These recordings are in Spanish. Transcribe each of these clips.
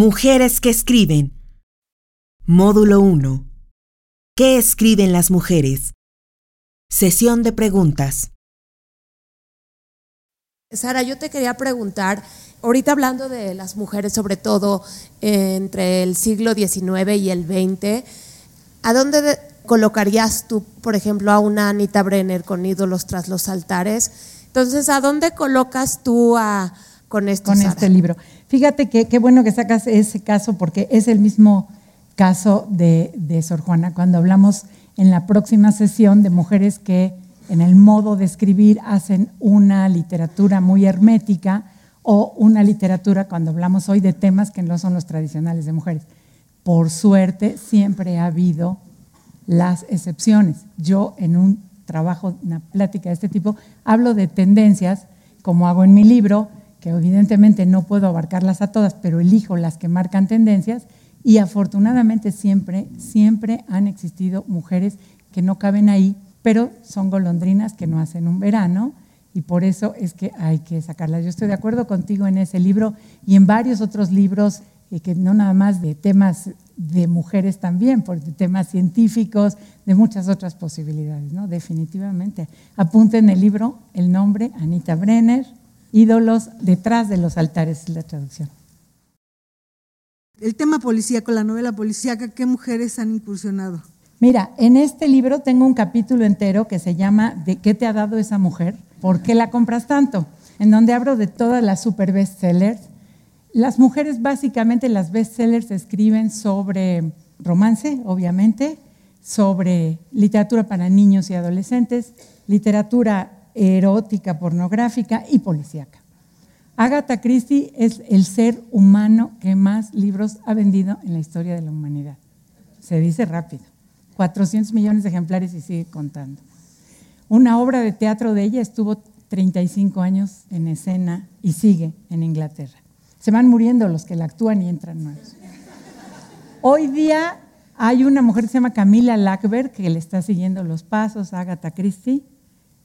Mujeres que escriben. Módulo 1. ¿Qué escriben las mujeres? Sesión de preguntas. Sara, yo te quería preguntar, ahorita hablando de las mujeres, sobre todo eh, entre el siglo XIX y el XX, ¿a dónde de- colocarías tú, por ejemplo, a una Anita Brenner con ídolos tras los altares? Entonces, ¿a dónde colocas tú a, con esto, con Sara? este libro. Fíjate que qué bueno que sacas ese caso porque es el mismo caso de, Sor Juana cuando hablamos en la próxima sesión de mujeres que en el modo de escribir hacen una literatura muy hermética o una literatura cuando hablamos hoy de temas que no son los tradicionales de mujeres. Por suerte siempre ha habido las excepciones. Yo en un trabajo, una plática de este tipo, hablo de tendencias, como hago en mi libro, que evidentemente no puedo abarcarlas a todas, pero elijo las que marcan tendencias y afortunadamente siempre, siempre han existido mujeres que no caben ahí, pero son golondrinas que no hacen un verano y por eso es que hay que sacarlas. Yo estoy de acuerdo contigo en ese libro y en varios otros libros eh, que no nada más de temas de mujeres también, por temas científicos, de muchas otras posibilidades, ¿no? Definitivamente. Apunten el libro, el nombre, Anita Brenner, Ídolos detrás de los altares, es la traducción. El tema policíaco, la novela policíaca, ¿qué mujeres han incursionado? Mira, en este libro tengo un capítulo entero que se llama ¿De qué te ha dado esa mujer? ¿Por qué la compras tanto? En donde hablo de todas las super bestsellers. Las mujeres básicamente las bestsellers escriben sobre romance, obviamente, sobre literatura para niños y adolescentes, literatura erótica, pornográfica y policíaca. Agatha Christie es el ser humano que más libros ha vendido en la historia de la humanidad. Se dice rápido. 400 millones de ejemplares y sigue contando. Una obra de teatro de ella estuvo 35 años en escena y sigue en Inglaterra. Se van muriendo los que la actúan y entran nuevos. Hoy día hay una mujer que se llama Camila Lackberg que le está siguiendo los pasos a Agatha Christie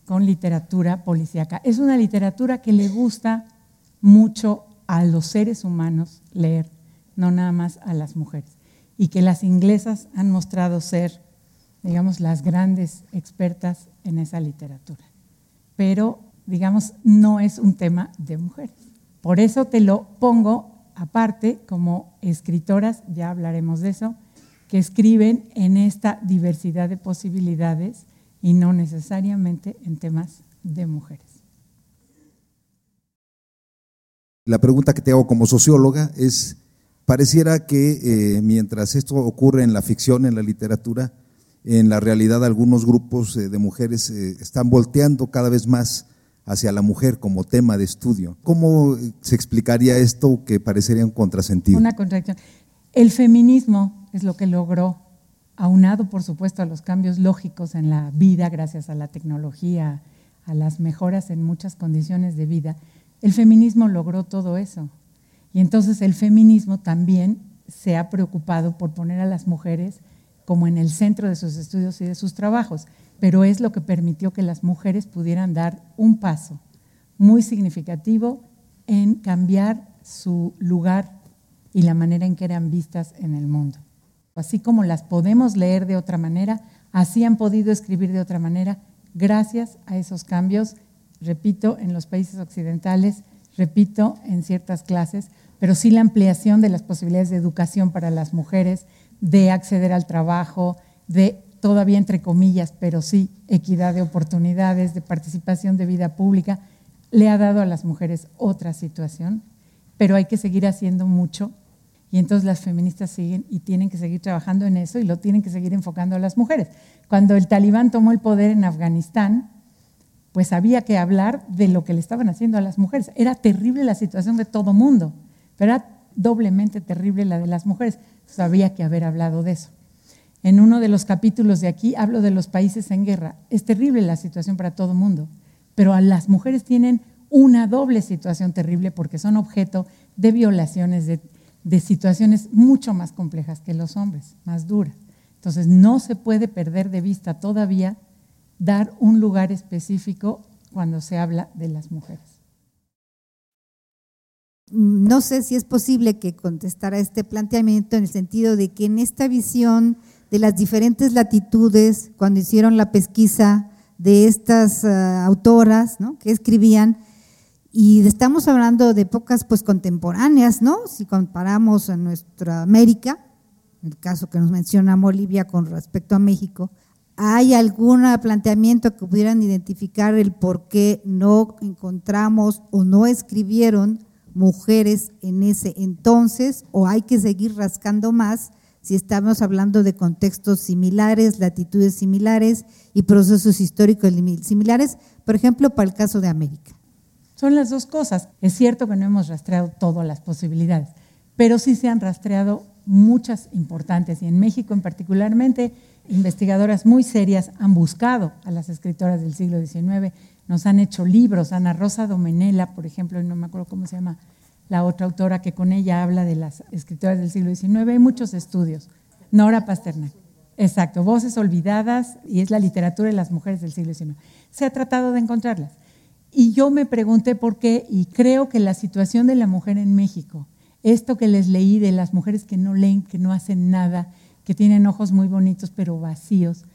con literatura policíaca. Es una literatura que le gusta mucho a los seres humanos leer, no nada más a las mujeres. Y que las inglesas han mostrado ser, digamos, las grandes expertas en esa literatura. Pero, digamos, no es un tema de mujeres. Por eso te lo pongo aparte como escritoras, ya hablaremos de eso, que escriben en esta diversidad de posibilidades y no necesariamente en temas de mujeres. La pregunta que te hago como socióloga es, pareciera que eh, mientras esto ocurre en la ficción, en la literatura, en la realidad algunos grupos eh, de mujeres eh, están volteando cada vez más hacia la mujer como tema de estudio. ¿Cómo se explicaría esto que parecería un contrasentido? Una contradicción. El feminismo es lo que logró, aunado por supuesto a los cambios lógicos en la vida gracias a la tecnología, a las mejoras en muchas condiciones de vida, el feminismo logró todo eso. Y entonces el feminismo también se ha preocupado por poner a las mujeres como en el centro de sus estudios y de sus trabajos, pero es lo que permitió que las mujeres pudieran dar un paso muy significativo en cambiar su lugar y la manera en que eran vistas en el mundo. Así como las podemos leer de otra manera, así han podido escribir de otra manera, gracias a esos cambios, repito, en los países occidentales, repito, en ciertas clases, pero sí la ampliación de las posibilidades de educación para las mujeres, de acceder al trabajo, de todavía entre comillas, pero sí equidad de oportunidades, de participación de vida pública, le ha dado a las mujeres otra situación, pero hay que seguir haciendo mucho y entonces las feministas siguen y tienen que seguir trabajando en eso y lo tienen que seguir enfocando a las mujeres. Cuando el talibán tomó el poder en Afganistán, pues había que hablar de lo que le estaban haciendo a las mujeres. Era terrible la situación de todo mundo, pero era doblemente terrible la de las mujeres. Había que haber hablado de eso. En uno de los capítulos de aquí hablo de los países en guerra. Es terrible la situación para todo mundo, pero a las mujeres tienen una doble situación terrible porque son objeto de violaciones, de, de situaciones mucho más complejas que los hombres, más duras. Entonces no se puede perder de vista todavía dar un lugar específico cuando se habla de las mujeres. No sé si es posible que contestara este planteamiento en el sentido de que en esta visión de las diferentes latitudes, cuando hicieron la pesquisa de estas uh, autoras ¿no? que escribían, y estamos hablando de épocas pues contemporáneas, ¿no? Si comparamos a nuestra América, el caso que nos menciona Bolivia con respecto a México, ¿hay algún planteamiento que pudieran identificar el por qué no encontramos o no escribieron mujeres en ese entonces o hay que seguir rascando más si estamos hablando de contextos similares, latitudes similares y procesos históricos similares, por ejemplo, para el caso de América? Son las dos cosas. Es cierto que no hemos rastreado todas las posibilidades, pero sí se han rastreado muchas importantes y en México en particularmente investigadoras muy serias han buscado a las escritoras del siglo XIX, nos han hecho libros, Ana Rosa Domenela, por ejemplo, no me acuerdo cómo se llama la otra autora que con ella habla de las escritoras del siglo XIX, hay muchos estudios. Nora Pasternak. Exacto, Voces Olvidadas y es la literatura de las mujeres del siglo XIX. Se ha tratado de encontrarlas. Y yo me pregunté por qué, y creo que la situación de la mujer en México, esto que les leí de las mujeres que no leen, que no hacen nada, que tienen ojos muy bonitos pero vacíos,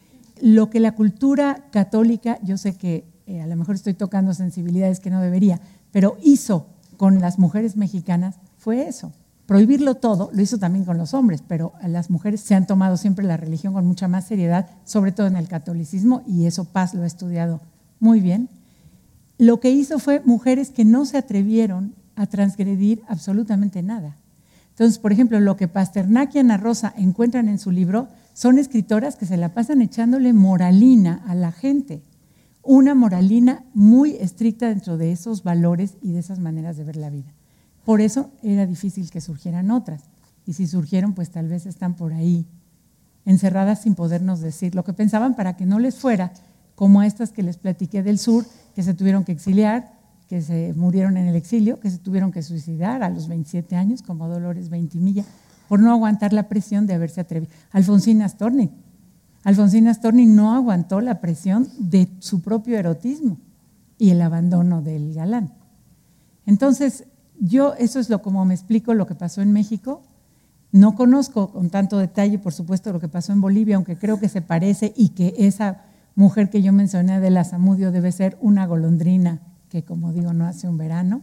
lo que la cultura católica, yo sé que eh, a lo mejor estoy tocando sensibilidades que no debería, pero hizo con las mujeres mexicanas fue eso. Prohibirlo todo, lo hizo también con los hombres, pero a las mujeres se han tomado siempre la religión con mucha más seriedad, sobre todo en el catolicismo, y eso Paz lo ha estudiado muy bien lo que hizo fue mujeres que no se atrevieron a transgredir absolutamente nada. Entonces, por ejemplo, lo que Pasternak y Ana Rosa encuentran en su libro son escritoras que se la pasan echándole moralina a la gente, una moralina muy estricta dentro de esos valores y de esas maneras de ver la vida. Por eso era difícil que surgieran otras. Y si surgieron, pues tal vez están por ahí, encerradas sin podernos decir lo que pensaban para que no les fuera como estas que les platiqué del sur, que se tuvieron que exiliar, que se murieron en el exilio, que se tuvieron que suicidar a los 27 años, como Dolores Veintimilla, por no aguantar la presión de haberse atrevido. Alfonsina Storni. Alfonsina Storni no aguantó la presión de su propio erotismo y el abandono del galán. Entonces, yo eso es lo como me explico lo que pasó en México. No conozco con tanto detalle, por supuesto, lo que pasó en Bolivia, aunque creo que se parece y que esa mujer que yo mencioné de la Zamudio debe ser una golondrina, que como digo no hace un verano,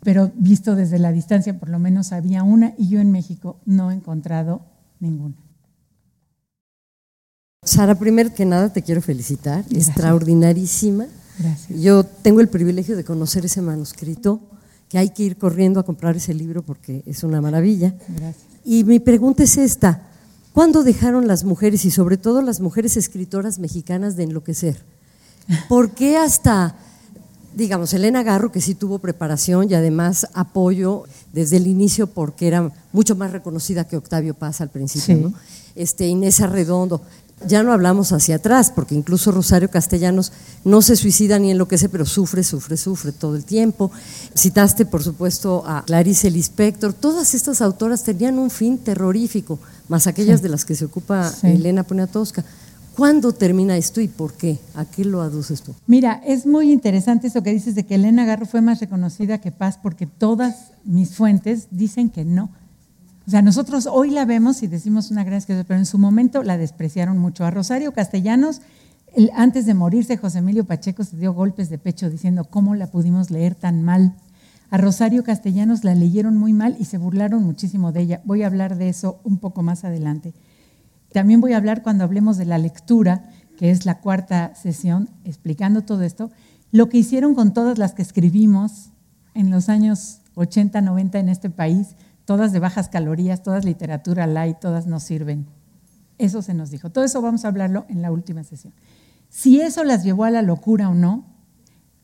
pero visto desde la distancia por lo menos había una y yo en México no he encontrado ninguna. Sara, primero que nada te quiero felicitar, extraordinarísima. Gracias. Yo tengo el privilegio de conocer ese manuscrito, que hay que ir corriendo a comprar ese libro porque es una maravilla. Gracias. Y mi pregunta es esta, ¿Cuándo dejaron las mujeres y sobre todo las mujeres escritoras mexicanas de enloquecer? ¿Por qué hasta, digamos, Elena Garro, que sí tuvo preparación y además apoyo desde el inicio porque era mucho más reconocida que Octavio Paz al principio, ¿no? este, Inés Arredondo, ya no hablamos hacia atrás, porque incluso Rosario Castellanos no se suicida ni enloquece, pero sufre, sufre, sufre todo el tiempo. Citaste, por supuesto, a Clarice Lispector. Todas estas autoras tenían un fin terrorífico, más aquellas de las que se ocupa Elena Poniatowska. ¿Cuándo termina esto y por qué? ¿A qué lo aduces tú? Mira, es muy interesante eso que dices de que Elena Garro fue más reconocida que Paz, porque todas mis fuentes dicen que no o sea, nosotros hoy la vemos y decimos una gran escritora, pero en su momento la despreciaron mucho. A Rosario Castellanos, antes de morirse, José Emilio Pacheco se dio golpes de pecho diciendo, ¿cómo la pudimos leer tan mal? A Rosario Castellanos la leyeron muy mal y se burlaron muchísimo de ella. Voy a hablar de eso un poco más adelante. También voy a hablar cuando hablemos de la lectura, que es la cuarta sesión, explicando todo esto, lo que hicieron con todas las que escribimos en los años 80, 90 en este país, todas de bajas calorías, todas literatura light, todas nos sirven. Eso se nos dijo. Todo eso vamos a hablarlo en la última sesión. Si eso las llevó a la locura o no,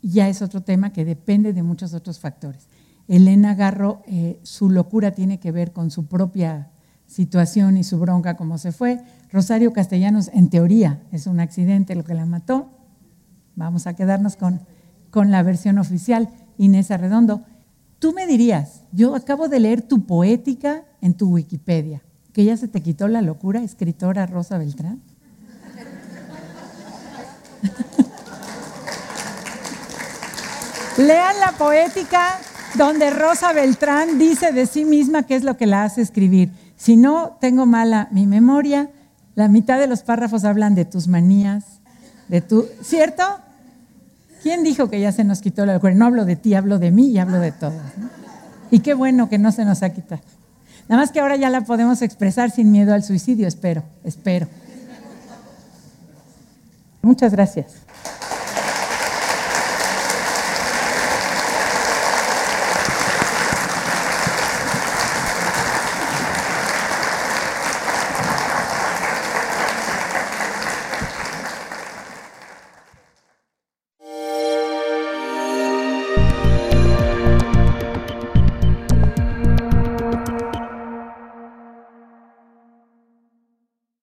ya es otro tema que depende de muchos otros factores. Elena Garro, eh, su locura tiene que ver con su propia situación y su bronca como se fue. Rosario Castellanos, en teoría, es un accidente lo que la mató. Vamos a quedarnos con, con la versión oficial. Inés Arredondo, Tú me dirías, yo acabo de leer tu poética en tu Wikipedia, que ya se te quitó la locura, escritora Rosa Beltrán. Lean la poética donde Rosa Beltrán dice de sí misma qué es lo que la hace escribir. Si no tengo mala mi memoria, la mitad de los párrafos hablan de tus manías, de tu, ¿cierto? ¿Quién dijo que ya se nos quitó la locura? No hablo de ti, hablo de mí y hablo de todos. Y qué bueno que no se nos ha quitado. Nada más que ahora ya la podemos expresar sin miedo al suicidio, espero, espero. Muchas gracias.